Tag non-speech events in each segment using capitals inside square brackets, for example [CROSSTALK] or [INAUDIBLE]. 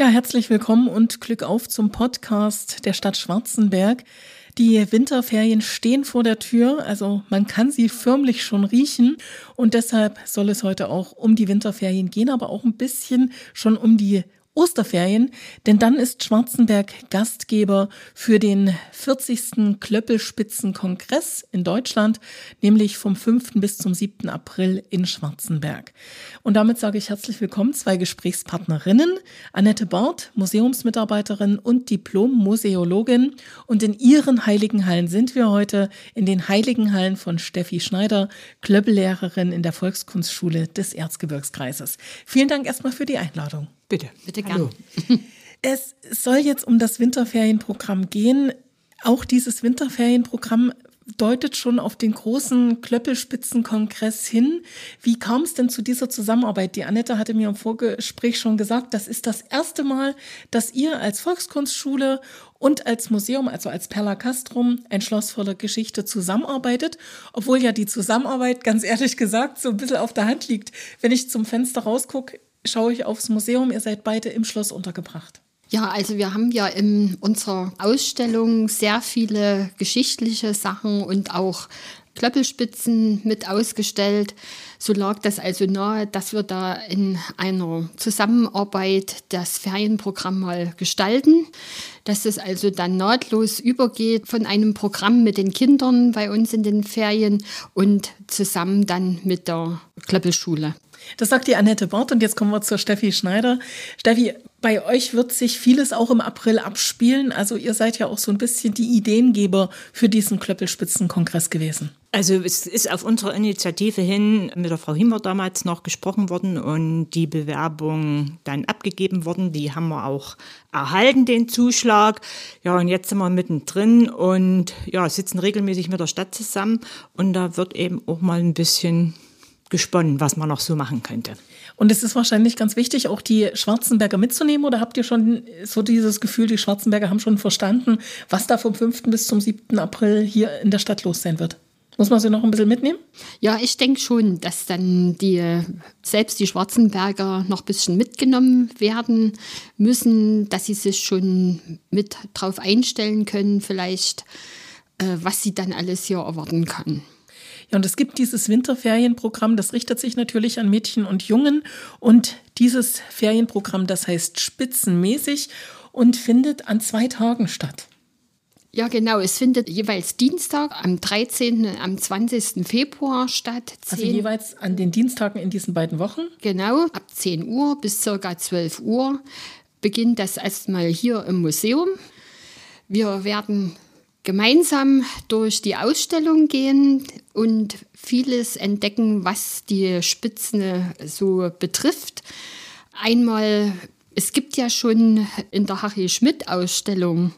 Ja, herzlich willkommen und Glück auf zum Podcast der Stadt Schwarzenberg. Die Winterferien stehen vor der Tür, also man kann sie förmlich schon riechen und deshalb soll es heute auch um die Winterferien gehen, aber auch ein bisschen schon um die Osterferien, denn dann ist Schwarzenberg Gastgeber für den 40. Klöppelspitzenkongress in Deutschland, nämlich vom 5. bis zum 7. April in Schwarzenberg. Und damit sage ich herzlich willkommen zwei Gesprächspartnerinnen, Annette Barth, Museumsmitarbeiterin und Diplom-Museologin. Und in ihren Heiligen Hallen sind wir heute in den Heiligen Hallen von Steffi Schneider, Klöppellehrerin in der Volkskunstschule des Erzgebirgskreises. Vielen Dank erstmal für die Einladung. Bitte. Bitte gerne. [LAUGHS] Es soll jetzt um das Winterferienprogramm gehen. Auch dieses Winterferienprogramm deutet schon auf den großen Klöppelspitzenkongress hin. Wie kam es denn zu dieser Zusammenarbeit? Die Annette hatte mir im Vorgespräch schon gesagt, das ist das erste Mal, dass ihr als Volkskunstschule und als Museum, also als Perla Castrum, ein Schloss voller Geschichte zusammenarbeitet, obwohl ja die Zusammenarbeit, ganz ehrlich gesagt, so ein bisschen auf der Hand liegt. Wenn ich zum Fenster rausgucke, schaue ich aufs Museum. Ihr seid beide im Schloss untergebracht. Ja, also wir haben ja in unserer Ausstellung sehr viele geschichtliche Sachen und auch Klöppelspitzen mit ausgestellt. So lag das also nahe, dass wir da in einer Zusammenarbeit das Ferienprogramm mal gestalten, dass es also dann nahtlos übergeht von einem Programm mit den Kindern bei uns in den Ferien und zusammen dann mit der Klöppelschule. Das sagt die Annette Bort und jetzt kommen wir zur Steffi Schneider. Steffi, bei euch wird sich vieles auch im April abspielen. Also ihr seid ja auch so ein bisschen die Ideengeber für diesen Klöppelspitzenkongress gewesen. Also es ist auf unsere Initiative hin mit der Frau Himmer damals noch gesprochen worden und die Bewerbung dann abgegeben worden. Die haben wir auch erhalten, den Zuschlag. Ja, und jetzt sind wir mittendrin und ja, sitzen regelmäßig mit der Stadt zusammen und da wird eben auch mal ein bisschen gesponnen, was man noch so machen könnte. Und es ist wahrscheinlich ganz wichtig, auch die Schwarzenberger mitzunehmen. Oder habt ihr schon so dieses Gefühl, die Schwarzenberger haben schon verstanden, was da vom 5. bis zum 7. April hier in der Stadt los sein wird? Muss man sie noch ein bisschen mitnehmen? Ja, ich denke schon, dass dann die, selbst die Schwarzenberger noch ein bisschen mitgenommen werden müssen, dass sie sich schon mit drauf einstellen können, vielleicht, äh, was sie dann alles hier erwarten kann. Ja, und es gibt dieses Winterferienprogramm, das richtet sich natürlich an Mädchen und Jungen. Und dieses Ferienprogramm, das heißt spitzenmäßig und findet an zwei Tagen statt. Ja, genau. Es findet jeweils Dienstag am 13. und am 20. Februar statt. Also jeweils an den Dienstagen in diesen beiden Wochen? Genau, ab 10 Uhr bis circa 12 Uhr beginnt das erstmal hier im Museum. Wir werden gemeinsam durch die Ausstellung gehen und vieles entdecken, was die Spitzen so betrifft. Einmal, es gibt ja schon in der Harry Schmidt Ausstellung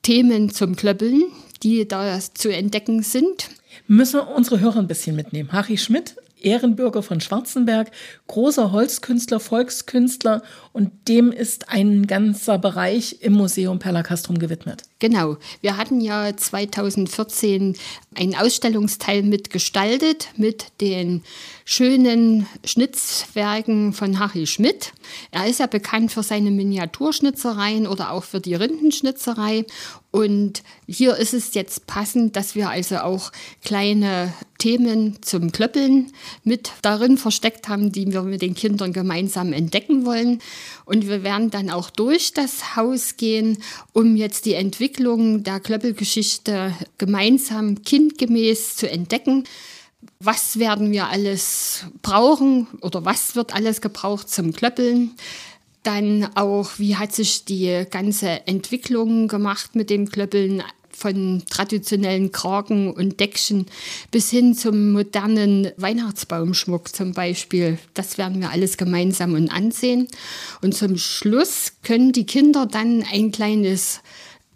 Themen zum Klöppeln, die da zu entdecken sind. Müssen wir unsere Hörer ein bisschen mitnehmen. Harry Schmidt Ehrenbürger von Schwarzenberg, großer Holzkünstler, Volkskünstler und dem ist ein ganzer Bereich im Museum Perlacastrum gewidmet. Genau. Wir hatten ja 2014 einen Ausstellungsteil mitgestaltet mit den schönen Schnitzwerken von Harry Schmidt. Er ist ja bekannt für seine Miniaturschnitzereien oder auch für die Rindenschnitzerei. Und hier ist es jetzt passend, dass wir also auch kleine Themen zum Klöppeln mit darin versteckt haben, die wir mit den Kindern gemeinsam entdecken wollen. Und wir werden dann auch durch das Haus gehen, um jetzt die Entwicklung der Klöppelgeschichte gemeinsam kindgemäß zu entdecken was werden wir alles brauchen oder was wird alles gebraucht zum Klöppeln. Dann auch, wie hat sich die ganze Entwicklung gemacht mit dem Klöppeln von traditionellen Kragen und Deckchen bis hin zum modernen Weihnachtsbaumschmuck zum Beispiel. Das werden wir alles gemeinsam und ansehen. Und zum Schluss können die Kinder dann ein kleines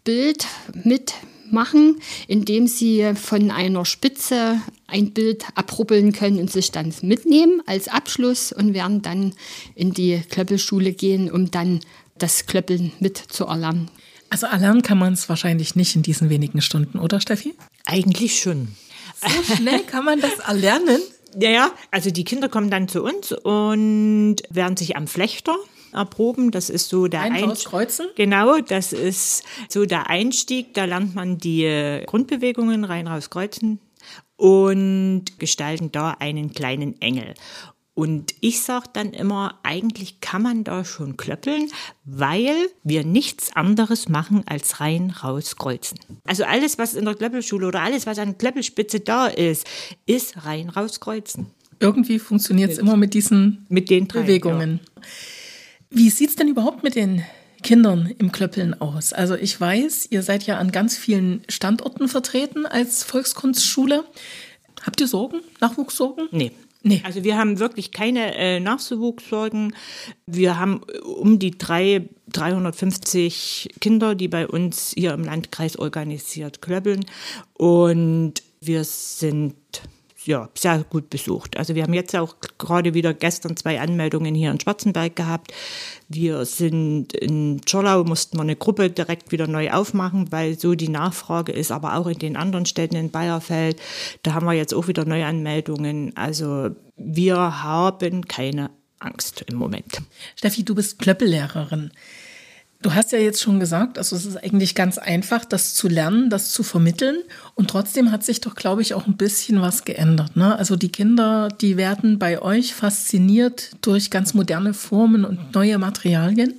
Bild mit machen, indem sie von einer Spitze ein Bild abrubbeln können und sich dann mitnehmen als Abschluss und werden dann in die Klöppelschule gehen, um dann das Klöppeln mit zu erlernen. Also erlernen kann man es wahrscheinlich nicht in diesen wenigen Stunden, oder Steffi? Eigentlich schon. So schnell kann man das erlernen? Ja, ja, also die Kinder kommen dann zu uns und werden sich am Flechter erproben. Das ist so der Einstieg. Genau, das ist so der Einstieg. Da lernt man die Grundbewegungen rein, raus, kreuzen und gestalten da einen kleinen Engel. Und ich sage dann immer, eigentlich kann man da schon klöppeln, weil wir nichts anderes machen als rein raus kreuzen. Also alles, was in der Klöppelschule oder alles, was an Klöppelspitze da ist, ist rein raus kreuzen. Irgendwie funktioniert es immer mit diesen mit den drei, Bewegungen. Ja. Wie sieht es denn überhaupt mit den Kindern im Klöppeln aus? Also ich weiß, ihr seid ja an ganz vielen Standorten vertreten als Volkskunstschule. Habt ihr Sorgen, Nachwuchssorgen? Nee, Nee. Also wir haben wirklich keine äh, Nachwuchssorgen. Wir haben äh, um die drei, 350 Kinder, die bei uns hier im Landkreis organisiert klöppeln. Und wir sind ja, sehr gut besucht. Also wir haben jetzt auch gerade wieder gestern zwei Anmeldungen hier in Schwarzenberg gehabt. Wir sind in Czorlau, mussten wir eine Gruppe direkt wieder neu aufmachen, weil so die Nachfrage ist, aber auch in den anderen Städten in Bayerfeld. Da haben wir jetzt auch wieder Neuanmeldungen. Also wir haben keine Angst im Moment. Steffi, du bist Klöppellehrerin. Du hast ja jetzt schon gesagt, also es ist eigentlich ganz einfach, das zu lernen, das zu vermitteln. Und trotzdem hat sich doch, glaube ich, auch ein bisschen was geändert. Ne? Also die Kinder, die werden bei euch fasziniert durch ganz moderne Formen und neue Materialien.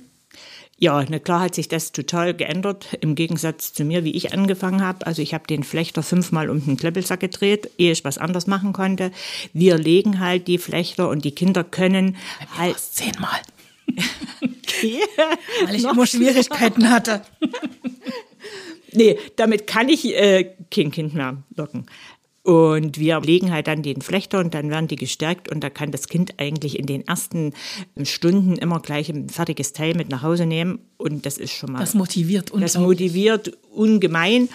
Ja, na klar hat sich das total geändert, im Gegensatz zu mir, wie ich angefangen habe. Also ich habe den Flechter fünfmal um den Kleppelsack gedreht, ehe ich was anderes machen konnte. Wir legen halt die Flechter und die Kinder können halt... Zehnmal. [LAUGHS] Okay. [LAUGHS] Weil ich immer Schwierigkeiten hatte. [LAUGHS] nee, damit kann ich äh, kein Kind mehr locken. Und wir legen halt dann den Flechter und dann werden die gestärkt und da kann das Kind eigentlich in den ersten Stunden immer gleich ein fertiges Teil mit nach Hause nehmen und das ist schon mal. Das motiviert Das motiviert ungemein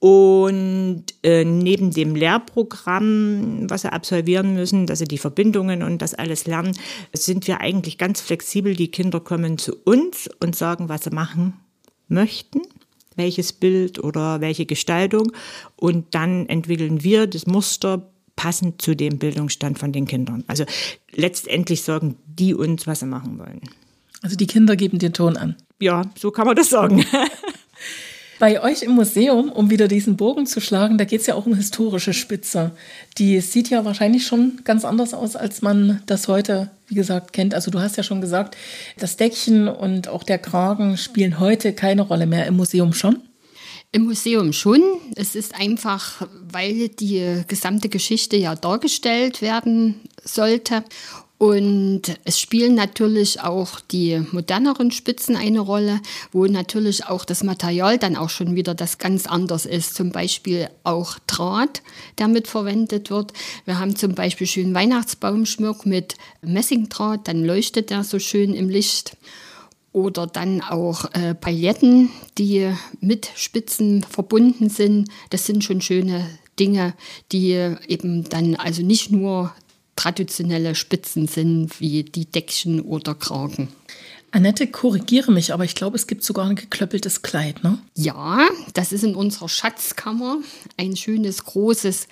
und äh, neben dem Lehrprogramm, was sie absolvieren müssen, dass sie die Verbindungen und das alles lernen, sind wir eigentlich ganz flexibel. Die Kinder kommen zu uns und sagen, was sie machen möchten, welches Bild oder welche Gestaltung. Und dann entwickeln wir das Muster passend zu dem Bildungsstand von den Kindern. Also letztendlich sagen die uns, was sie machen wollen. Also die Kinder geben den Ton an. Ja, so kann man das sagen. [LAUGHS] Bei euch im Museum, um wieder diesen Bogen zu schlagen, da geht es ja auch um historische Spitze. Die sieht ja wahrscheinlich schon ganz anders aus, als man das heute, wie gesagt, kennt. Also du hast ja schon gesagt, das Deckchen und auch der Kragen spielen heute keine Rolle mehr im Museum schon. Im Museum schon. Es ist einfach, weil die gesamte Geschichte ja dargestellt werden sollte. Und es spielen natürlich auch die moderneren Spitzen eine Rolle, wo natürlich auch das Material dann auch schon wieder das ganz anders ist. Zum Beispiel auch Draht, der mit verwendet wird. Wir haben zum Beispiel schönen Weihnachtsbaumschmuck mit Messingdraht, dann leuchtet der so schön im Licht. Oder dann auch äh, Pailletten, die mit Spitzen verbunden sind. Das sind schon schöne Dinge, die eben dann also nicht nur traditionelle Spitzen sind, wie die Deckchen oder Kragen. Annette, korrigiere mich, aber ich glaube, es gibt sogar ein geklöppeltes Kleid, ne? Ja, das ist in unserer Schatzkammer ein schönes, großes,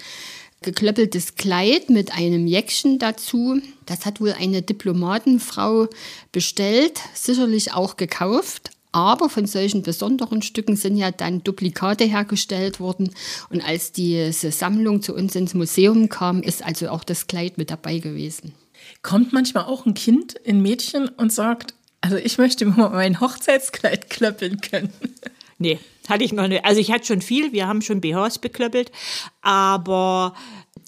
geklöppeltes Kleid mit einem Jäckchen dazu. Das hat wohl eine Diplomatenfrau bestellt, sicherlich auch gekauft, aber von solchen besonderen Stücken sind ja dann Duplikate hergestellt worden. Und als diese Sammlung zu uns ins Museum kam, ist also auch das Kleid mit dabei gewesen. Kommt manchmal auch ein Kind, ein Mädchen und sagt, also ich möchte mir mein Hochzeitskleid klöppeln können. [LAUGHS] Nee, hatte ich noch nicht. Also ich hatte schon viel, wir haben schon BHs beklöppelt, aber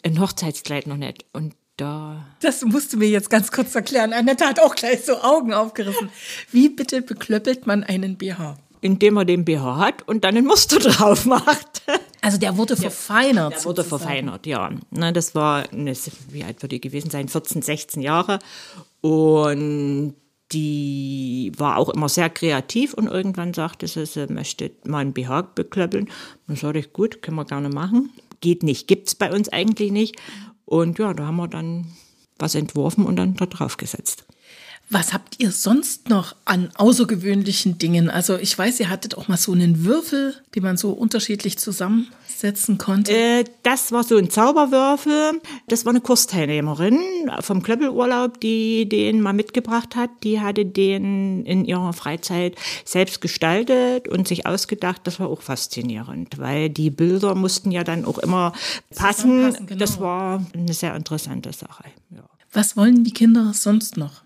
ein Hochzeitskleid noch nicht. Und da. Das musst du mir jetzt ganz kurz erklären. Annette hat auch gleich so Augen aufgerissen. Wie bitte beklöppelt man einen BH? Indem man den BH hat und dann ein Muster [LAUGHS] drauf macht. Also der wurde verfeinert. Der wurde verfeinert, ja. Na, das war, eine, wie alt würde die gewesen sein? 14, 16 Jahre. Und die war auch immer sehr kreativ und irgendwann sagte sie, sie möchte mal einen BH beklöppeln. Dann sagte ich, gut, können wir gerne machen. Geht nicht, gibt es bei uns eigentlich nicht. Und ja, da haben wir dann was entworfen und dann da drauf gesetzt. Was habt ihr sonst noch an außergewöhnlichen Dingen? Also ich weiß, ihr hattet auch mal so einen Würfel, den man so unterschiedlich zusammensetzen konnte. Äh, das war so ein Zauberwürfel. Das war eine Kursteilnehmerin vom Klöppelurlaub, die den mal mitgebracht hat. Die hatte den in ihrer Freizeit selbst gestaltet und sich ausgedacht. Das war auch faszinierend, weil die Bilder mussten ja dann auch immer passen. Genau. Das war eine sehr interessante Sache. Ja. Was wollen die Kinder sonst noch?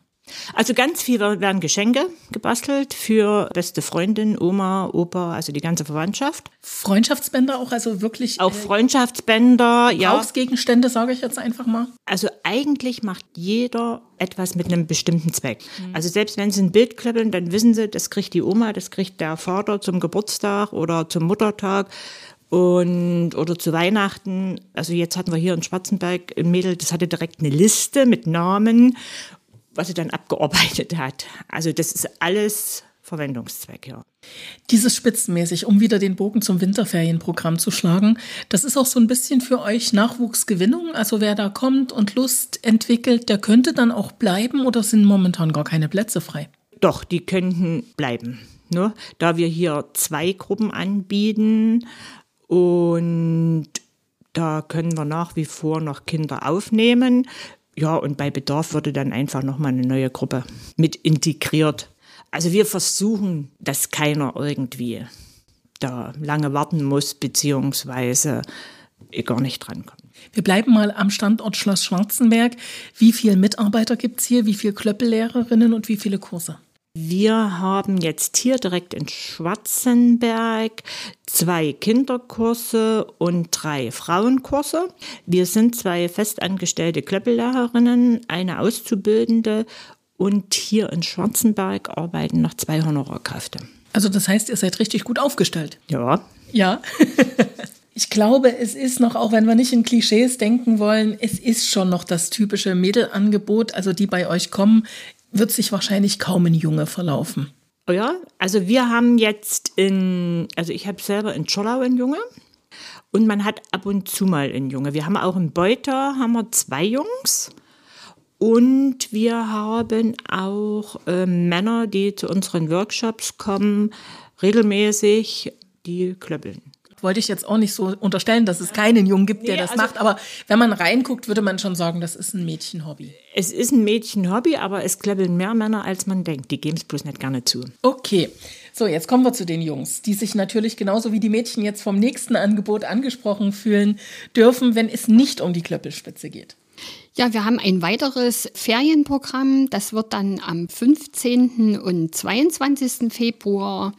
Also ganz viel werden Geschenke gebastelt für beste Freundin, Oma, Opa, also die ganze Verwandtschaft. Freundschaftsbänder auch, also wirklich. Auch äh, Freundschaftsbänder, ja. Gegenstände, sage ich jetzt einfach mal. Also eigentlich macht jeder etwas mit einem bestimmten Zweck. Mhm. Also selbst wenn sie ein Bild klöppeln, dann wissen sie, das kriegt die Oma, das kriegt der Vater zum Geburtstag oder zum Muttertag und oder zu Weihnachten. Also jetzt hatten wir hier in Schwarzenberg ein Mädel, das hatte direkt eine Liste mit Namen was sie dann abgearbeitet hat. Also das ist alles Verwendungszweck, ja. Dieses spitzenmäßig, um wieder den Bogen zum Winterferienprogramm zu schlagen, das ist auch so ein bisschen für euch Nachwuchsgewinnung. Also wer da kommt und Lust entwickelt, der könnte dann auch bleiben oder sind momentan gar keine Plätze frei? Doch, die könnten bleiben. Ne? Da wir hier zwei Gruppen anbieten und da können wir nach wie vor noch Kinder aufnehmen. Ja, und bei Bedarf würde dann einfach nochmal eine neue Gruppe mit integriert. Also wir versuchen, dass keiner irgendwie da lange warten muss, beziehungsweise gar nicht drankommt. Wir bleiben mal am Standort Schloss Schwarzenberg. Wie viele Mitarbeiter gibt es hier? Wie viele Klöppellehrerinnen und wie viele Kurse? Wir haben jetzt hier direkt in Schwarzenberg zwei Kinderkurse und drei Frauenkurse. Wir sind zwei festangestellte Klöppellehrerinnen, eine Auszubildende und hier in Schwarzenberg arbeiten noch zwei Honorarkräfte. Also das heißt, ihr seid richtig gut aufgestellt. Ja. Ja. [LAUGHS] Ich glaube, es ist noch, auch wenn wir nicht in Klischees denken wollen, es ist schon noch das typische Mädelangebot, also die bei euch kommen wird sich wahrscheinlich kaum ein Junge verlaufen. Oh ja, also wir haben jetzt in, also ich habe selber in Czollau einen Junge und man hat ab und zu mal einen Junge. Wir haben auch in Beuter haben wir zwei Jungs und wir haben auch äh, Männer, die zu unseren Workshops kommen, regelmäßig, die klöppeln wollte ich jetzt auch nicht so unterstellen, dass es keinen Jungen gibt, der nee, das also macht. Aber wenn man reinguckt, würde man schon sagen, das ist ein Mädchenhobby. Es ist ein Mädchenhobby, aber es klebbeln mehr Männer, als man denkt. Die geben es bloß nicht gerne zu. Okay. So, jetzt kommen wir zu den Jungs, die sich natürlich genauso wie die Mädchen jetzt vom nächsten Angebot angesprochen fühlen dürfen, wenn es nicht um die Klöppelspitze geht. Ja, wir haben ein weiteres Ferienprogramm. Das wird dann am 15. und 22. Februar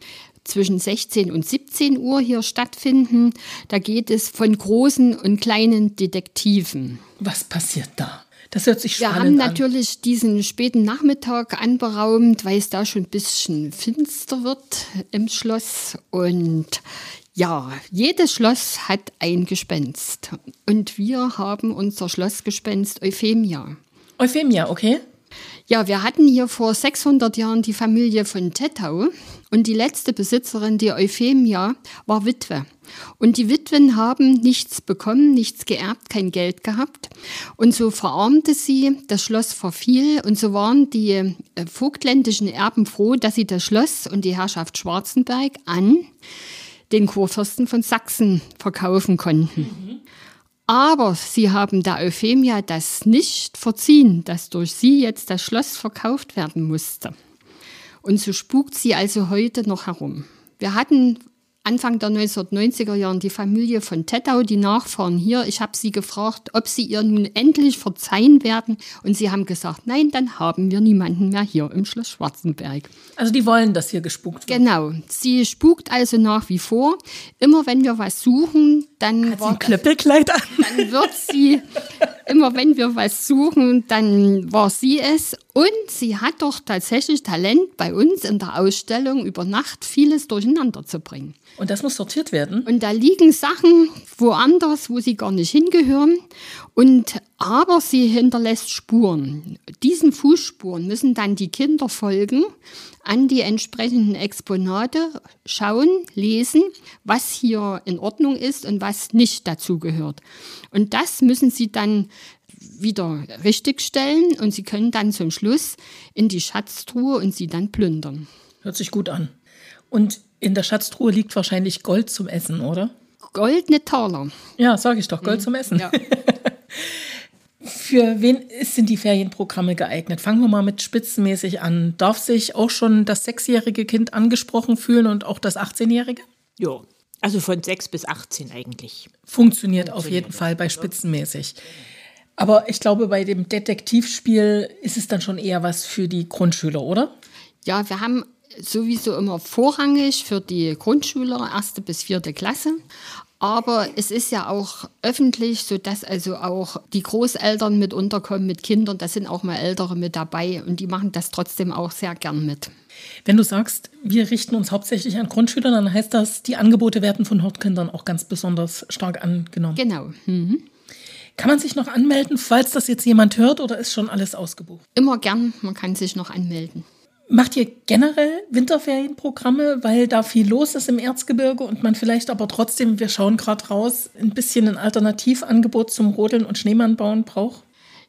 zwischen 16 und 17 Uhr hier stattfinden. Da geht es von großen und kleinen Detektiven. Was passiert da? Das hört sich spannend an. Wir haben natürlich diesen späten Nachmittag anberaumt, weil es da schon ein bisschen finster wird im Schloss. Und ja, jedes Schloss hat ein Gespenst. Und wir haben unser Schlossgespenst Euphemia. Euphemia, okay. Ja, wir hatten hier vor 600 Jahren die Familie von Tettau und die letzte Besitzerin, die Euphemia, war Witwe. Und die Witwen haben nichts bekommen, nichts geerbt, kein Geld gehabt. Und so verarmte sie, das Schloss verfiel und so waren die äh, vogtländischen Erben froh, dass sie das Schloss und die Herrschaft Schwarzenberg an den Kurfürsten von Sachsen verkaufen konnten. Mhm. Aber sie haben der Euphemia das nicht verziehen, dass durch sie jetzt das Schloss verkauft werden musste. Und so spukt sie also heute noch herum. Wir hatten Anfang der 1990er Jahren die Familie von Tettau, die Nachfahren hier. Ich habe sie gefragt, ob sie ihr nun endlich verzeihen werden. Und sie haben gesagt, nein, dann haben wir niemanden mehr hier im Schloss Schwarzenberg. Also die wollen, dass hier gespukt wird. Genau. Sie spukt also nach wie vor. Immer wenn wir was suchen, dann, Hat sie ein Klöppelkleid an. dann wird sie, [LAUGHS] immer wenn wir was suchen, dann war sie es. Und sie hat doch tatsächlich Talent, bei uns in der Ausstellung über Nacht vieles durcheinander zu bringen. Und das muss sortiert werden. Und da liegen Sachen woanders, wo sie gar nicht hingehören. Und aber sie hinterlässt Spuren. Diesen Fußspuren müssen dann die Kinder folgen, an die entsprechenden Exponate schauen, lesen, was hier in Ordnung ist und was nicht dazu gehört. Und das müssen sie dann wieder richtigstellen und Sie können dann zum Schluss in die Schatztruhe und sie dann plündern. Hört sich gut an. Und in der Schatztruhe liegt wahrscheinlich Gold zum Essen, oder? Goldene Taler. Ja, sage ich doch, Gold mhm. zum Essen. Ja. [LAUGHS] Für wen sind die Ferienprogramme geeignet? Fangen wir mal mit spitzenmäßig an. Darf sich auch schon das sechsjährige Kind angesprochen fühlen und auch das 18-jährige? Ja, also von sechs bis 18 eigentlich. Funktioniert, Funktioniert auf jeden Fall bei spitzenmäßig. Aber ich glaube, bei dem Detektivspiel ist es dann schon eher was für die Grundschüler, oder? Ja, wir haben sowieso immer vorrangig für die Grundschüler, erste bis vierte Klasse. Aber es ist ja auch öffentlich, sodass also auch die Großeltern mit unterkommen mit Kindern. Da sind auch mal Ältere mit dabei und die machen das trotzdem auch sehr gern mit. Wenn du sagst, wir richten uns hauptsächlich an Grundschüler, dann heißt das, die Angebote werden von Hortkindern auch ganz besonders stark angenommen. Genau. Mhm. Kann man sich noch anmelden, falls das jetzt jemand hört oder ist schon alles ausgebucht? Immer gern, man kann sich noch anmelden. Macht ihr generell Winterferienprogramme, weil da viel los ist im Erzgebirge und man vielleicht aber trotzdem, wir schauen gerade raus, ein bisschen ein Alternativangebot zum Rodeln und Schneemannbauen braucht?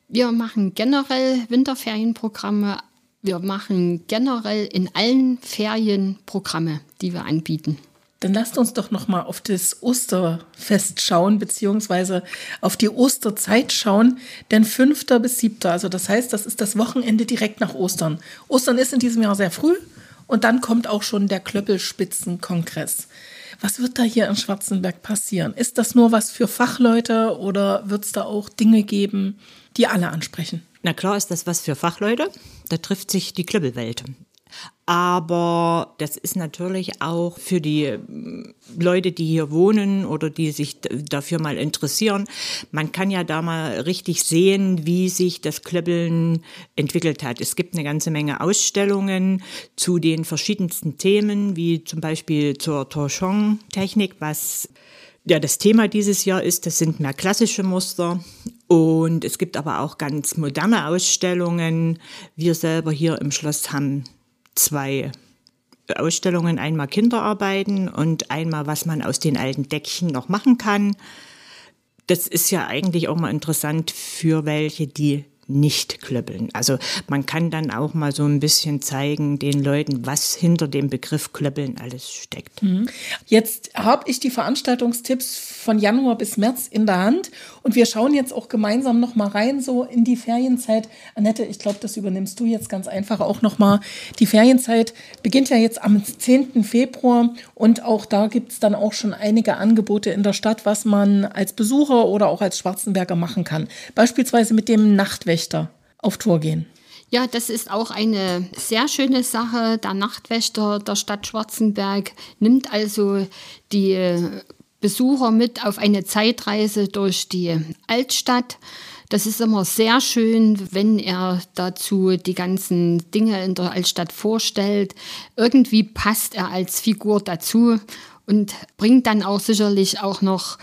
Wir machen generell Winterferienprogramme. Wir machen generell in allen Ferien Programme, die wir anbieten. Dann lasst uns doch noch mal auf das Osterfest schauen, beziehungsweise auf die Osterzeit schauen. Denn 5. bis 7., also das heißt, das ist das Wochenende direkt nach Ostern. Ostern ist in diesem Jahr sehr früh und dann kommt auch schon der Klöppelspitzenkongress. Was wird da hier in Schwarzenberg passieren? Ist das nur was für Fachleute oder wird es da auch Dinge geben, die alle ansprechen? Na klar ist das was für Fachleute. Da trifft sich die Klöppelwelt. Aber das ist natürlich auch für die ähm, Leute, die hier wohnen oder die sich dafür mal interessieren. Man kann ja da mal richtig sehen, wie sich das Klöppeln entwickelt hat. Es gibt eine ganze Menge Ausstellungen zu den verschiedensten Themen, wie zum Beispiel zur Torchon-Technik, was ja das Thema dieses Jahr ist. Das sind mehr klassische Muster. Und es gibt aber auch ganz moderne Ausstellungen. Wir selber hier im Schloss haben zwei Ausstellungen, einmal Kinderarbeiten und einmal, was man aus den alten Deckchen noch machen kann. Das ist ja eigentlich auch mal interessant für welche, die nicht klöppeln. Also man kann dann auch mal so ein bisschen zeigen den Leuten, was hinter dem Begriff klöppeln alles steckt. Mhm. Jetzt habe ich die Veranstaltungstipps von Januar bis März in der Hand und wir schauen jetzt auch gemeinsam noch mal rein so in die Ferienzeit. Annette, ich glaube, das übernimmst du jetzt ganz einfach auch noch mal. Die Ferienzeit beginnt ja jetzt am 10. Februar und auch da gibt es dann auch schon einige Angebote in der Stadt, was man als Besucher oder auch als Schwarzenberger machen kann. Beispielsweise mit dem Nachtwächter auf Tour gehen. Ja, das ist auch eine sehr schöne Sache. Der Nachtwächter der Stadt Schwarzenberg nimmt also die Besucher mit auf eine Zeitreise durch die Altstadt. Das ist immer sehr schön, wenn er dazu die ganzen Dinge in der Altstadt vorstellt. Irgendwie passt er als Figur dazu und bringt dann auch sicherlich auch noch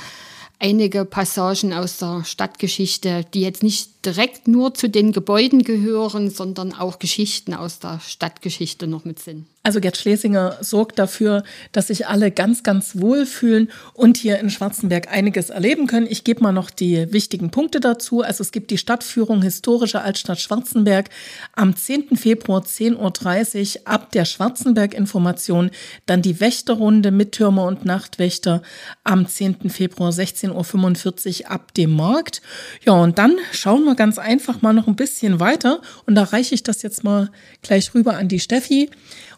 einige Passagen aus der Stadtgeschichte, die jetzt nicht direkt nur zu den Gebäuden gehören, sondern auch Geschichten aus der Stadtgeschichte noch mit sind. Also Gerd Schlesinger sorgt dafür, dass sich alle ganz, ganz wohl fühlen und hier in Schwarzenberg einiges erleben können. Ich gebe mal noch die wichtigen Punkte dazu. Also es gibt die Stadtführung Historische Altstadt Schwarzenberg am 10. Februar 10.30 Uhr ab der Schwarzenberg-Information. Dann die Wächterrunde mit Türmer und Nachtwächter am 10. Februar 16.45 Uhr ab dem Markt. Ja, und dann schauen wir ganz einfach mal noch ein bisschen weiter und da reiche ich das jetzt mal gleich rüber an die Steffi.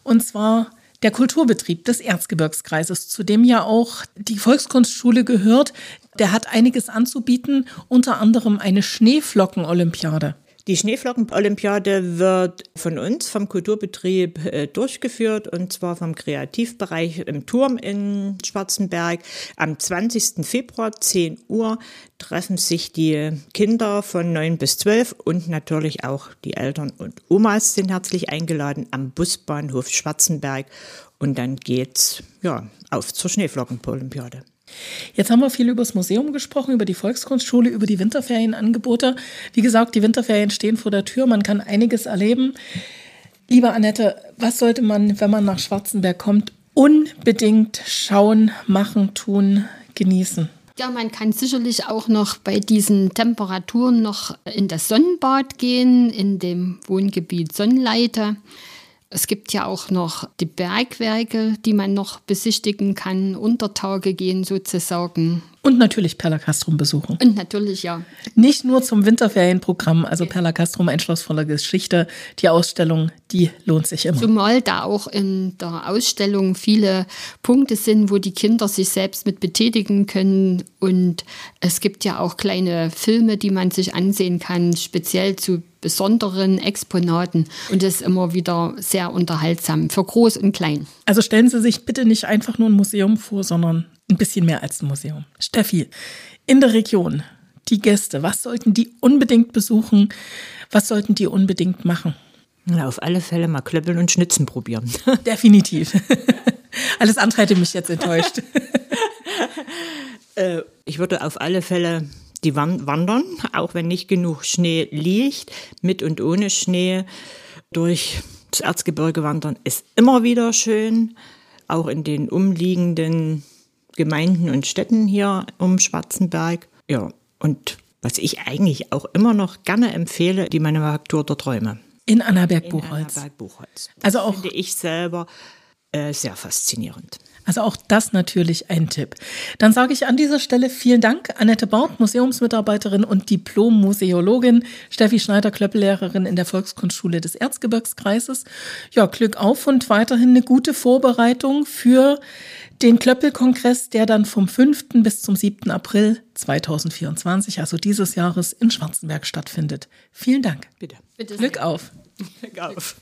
Und zwar der Kulturbetrieb des Erzgebirgskreises, zu dem ja auch die Volkskunstschule gehört. Der hat einiges anzubieten, unter anderem eine Schneeflocken-Olympiade. Die Schneeflocken-Olympiade wird von uns, vom Kulturbetrieb, äh, durchgeführt und zwar vom Kreativbereich im Turm in Schwarzenberg. Am 20. Februar, 10 Uhr, treffen sich die Kinder von 9 bis 12 und natürlich auch die Eltern und Omas sind herzlich eingeladen am Busbahnhof Schwarzenberg und dann geht's ja auf zur Schneeflocken-Olympiade. Jetzt haben wir viel über das Museum gesprochen, über die Volkskunstschule, über die Winterferienangebote. Wie gesagt, die Winterferien stehen vor der Tür, man kann einiges erleben. Liebe Annette, was sollte man, wenn man nach Schwarzenberg kommt, unbedingt schauen, machen, tun, genießen? Ja, man kann sicherlich auch noch bei diesen Temperaturen noch in das Sonnenbad gehen, in dem Wohngebiet Sonnenleite. Es gibt ja auch noch die Bergwerke, die man noch besichtigen kann, Untertage gehen sozusagen. Und natürlich Perla Castrum besuchen. Und natürlich, ja. Nicht nur zum Winterferienprogramm, also Perla Castrum, ein Schloss voller Geschichte. Die Ausstellung, die lohnt sich immer. Zumal da auch in der Ausstellung viele Punkte sind, wo die Kinder sich selbst mit betätigen können. Und es gibt ja auch kleine Filme, die man sich ansehen kann, speziell zu besonderen Exponaten. Und das ist immer wieder sehr unterhaltsam für groß und klein. Also stellen Sie sich bitte nicht einfach nur ein Museum vor, sondern ein bisschen mehr als ein Museum. Steffi, in der Region, die Gäste, was sollten die unbedingt besuchen? Was sollten die unbedingt machen? Na, auf alle Fälle mal Klöppeln und Schnitzen probieren. [LAUGHS] Definitiv. [LAUGHS] Alles andere hätte mich jetzt enttäuscht. äh, ich würde auf alle Fälle die wandern, auch wenn nicht genug Schnee liegt, mit und ohne Schnee durch das Erzgebirge wandern ist immer wieder schön, auch in den umliegenden Gemeinden und Städten hier um Schwarzenberg. Ja, und was ich eigentlich auch immer noch gerne empfehle, die Manufaktur der Träume. In Annaberg-Buchholz. Annaberg-Buchholz. Also auch finde ich selber äh, sehr faszinierend. Also auch das natürlich ein Tipp. Dann sage ich an dieser Stelle vielen Dank, Annette Baut, Museumsmitarbeiterin und Diplom-Museologin, Steffi Schneider, Klöppellehrerin in der Volkskunstschule des Erzgebirgskreises. Ja, Glück auf und weiterhin eine gute Vorbereitung für den Klöppelkongress, der dann vom 5. bis zum 7. April 2024, also dieses Jahres, in Schwarzenberg stattfindet. Vielen Dank. Bitte. Bitte Glück auf. Glück auf.